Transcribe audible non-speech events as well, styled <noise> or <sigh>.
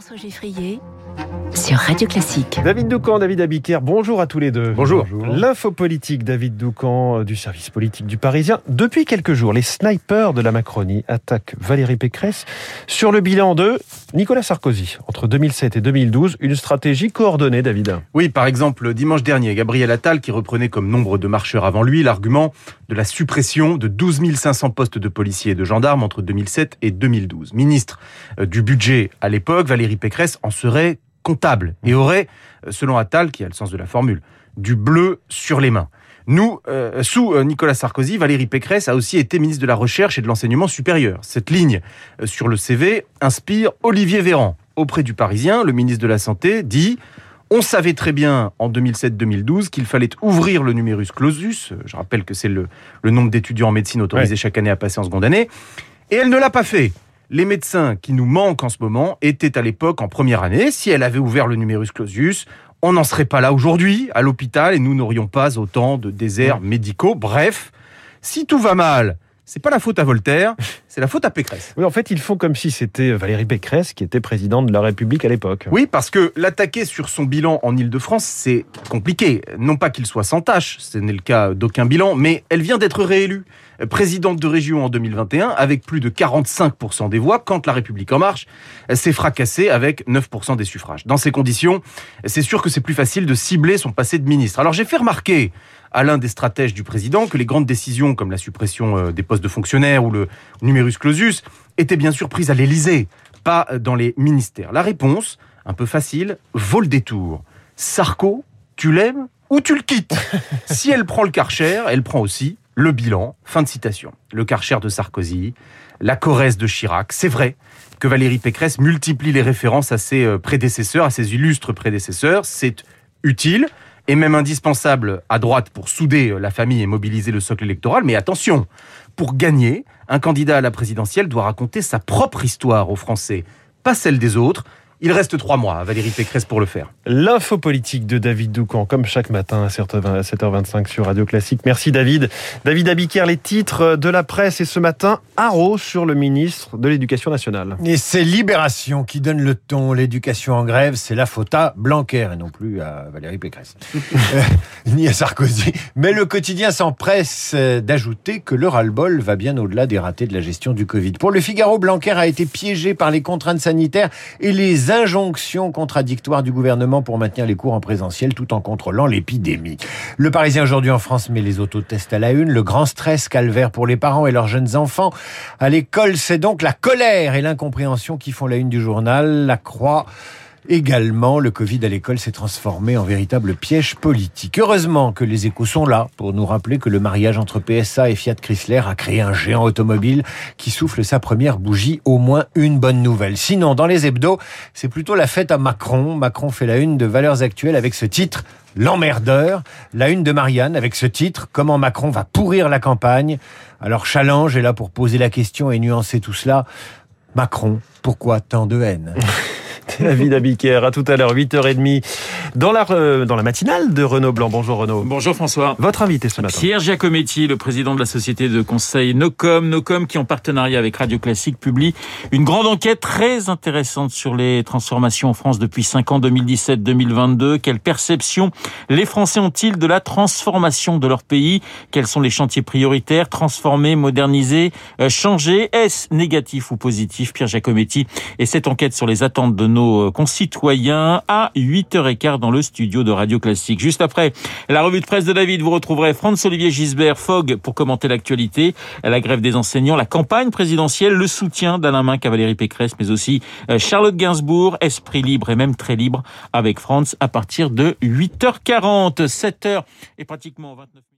François Geffrier sur Radio Classique. David Doucan, David Abiker, bonjour à tous les deux. Bonjour. L'info politique, David Doucan, euh, du service politique du Parisien. Depuis quelques jours, les snipers de la Macronie attaquent Valérie Pécresse sur le bilan de Nicolas Sarkozy. Entre 2007 et 2012, une stratégie coordonnée, David. Oui, par exemple, dimanche dernier, Gabriel Attal, qui reprenait comme nombre de marcheurs avant lui l'argument de la suppression de 12 500 postes de policiers et de gendarmes entre 2007 et 2012. Ministre euh, du budget à l'époque, Valérie Pécresse en serait comptable et aurait, euh, selon Attal, qui a le sens de la formule, du bleu sur les mains. Nous, euh, sous euh, Nicolas Sarkozy, Valérie Pécresse a aussi été ministre de la Recherche et de l'Enseignement supérieur. Cette ligne sur le CV inspire Olivier Véran. Auprès du Parisien, le ministre de la Santé dit on savait très bien en 2007-2012 qu'il fallait ouvrir le numerus clausus. Je rappelle que c'est le, le nombre d'étudiants en médecine autorisés chaque année à passer en seconde année. Et elle ne l'a pas fait les médecins qui nous manquent en ce moment étaient à l'époque en première année. Si elle avait ouvert le numerus clausus, on n'en serait pas là aujourd'hui à l'hôpital et nous n'aurions pas autant de déserts médicaux. Bref, si tout va mal, c'est pas la faute à Voltaire, <laughs> c'est la faute à Pécresse. Oui, en fait, ils font comme si c'était Valérie Pécresse qui était présidente de la République à l'époque. Oui, parce que l'attaquer sur son bilan en Ile-de-France, c'est compliqué. Non pas qu'il soit sans tâche, ce n'est le cas d'aucun bilan, mais elle vient d'être réélue présidente de région en 2021 avec plus de 45% des voix, quand la République en marche s'est fracassée avec 9% des suffrages. Dans ces conditions, c'est sûr que c'est plus facile de cibler son passé de ministre. Alors j'ai fait remarquer à l'un des stratèges du président que les grandes décisions comme la suppression euh, des postes de fonctionnaires ou le numerus clausus étaient bien sûr prises à l'Élysée, pas dans les ministères. La réponse, un peu facile, vaut le détour. Sarko, tu l'aimes ou tu le quittes? Si elle prend le Karcher, elle prend aussi le bilan. Fin de citation. Le Karcher de Sarkozy, la Corrèze de Chirac. C'est vrai que Valérie Pécresse multiplie les références à ses euh, prédécesseurs, à ses illustres prédécesseurs. C'est utile et même indispensable à droite pour souder euh, la famille et mobiliser le socle électoral. Mais attention, pour gagner, un candidat à la présidentielle doit raconter sa propre histoire aux Français, pas celle des autres. Il reste trois mois à Valérie Pécresse pour le faire. L'info politique de David Doucan, comme chaque matin à 7h25 sur Radio Classique. Merci David. David Abiker, les titres de la presse et ce matin, haro sur le ministre de l'Éducation nationale. Et c'est Libération qui donne le ton. L'éducation en grève, c'est la faute à Blanquer et non plus à Valérie Pécresse. <laughs> euh, ni à Sarkozy. Mais le quotidien s'empresse d'ajouter que le ras-le-bol va bien au-delà des ratés de la gestion du Covid. Pour le Figaro, Blanquer a été piégé par les contraintes sanitaires et les injonctions contradictoires du gouvernement pour maintenir les cours en présentiel tout en contrôlant l'épidémie. Le Parisien aujourd'hui en France met les autotests à la une. Le grand stress calvaire pour les parents et leurs jeunes enfants. À l'école, c'est donc la colère et l'incompréhension qui font la une du journal. La croix Également, le Covid à l'école s'est transformé en véritable piège politique. Heureusement que les échos sont là pour nous rappeler que le mariage entre PSA et Fiat Chrysler a créé un géant automobile qui souffle sa première bougie. Au moins une bonne nouvelle. Sinon, dans les hebdos, c'est plutôt la fête à Macron. Macron fait la une de Valeurs Actuelles avec ce titre L'emmerdeur, la une de Marianne avec ce titre, Comment Macron va pourrir la campagne. Alors Challenge est là pour poser la question et nuancer tout cela. Macron, pourquoi tant de haine? <laughs> David Abiker, à tout à l'heure, 8h30, dans la, euh, dans la matinale de Renaud Blanc. Bonjour Renaud. Bonjour François. Votre invité ce matin. Pierre Giacometti, le président de la société de conseil Nocom. Nocom qui, en partenariat avec Radio Classique, publie une grande enquête très intéressante sur les transformations en France depuis 5 ans, 2017-2022. Quelle perception les Français ont-ils de la transformation de leur pays? Quels sont les chantiers prioritaires? Transformer, moderniser, euh, changer? Est-ce négatif ou positif? Pierre Giacometti et cette enquête sur les attentes de nos concitoyens à 8h15 dans le studio de Radio Classique. Juste après la revue de presse de David, vous retrouverez Franz-Olivier Gisbert, Fogg pour commenter l'actualité, la grève des enseignants, la campagne présidentielle, le soutien d'Alain Minc à Valérie Pécresse, mais aussi Charlotte Gainsbourg, esprit libre et même très libre avec Franz à partir de 8h40. 7h et pratiquement 29 minutes.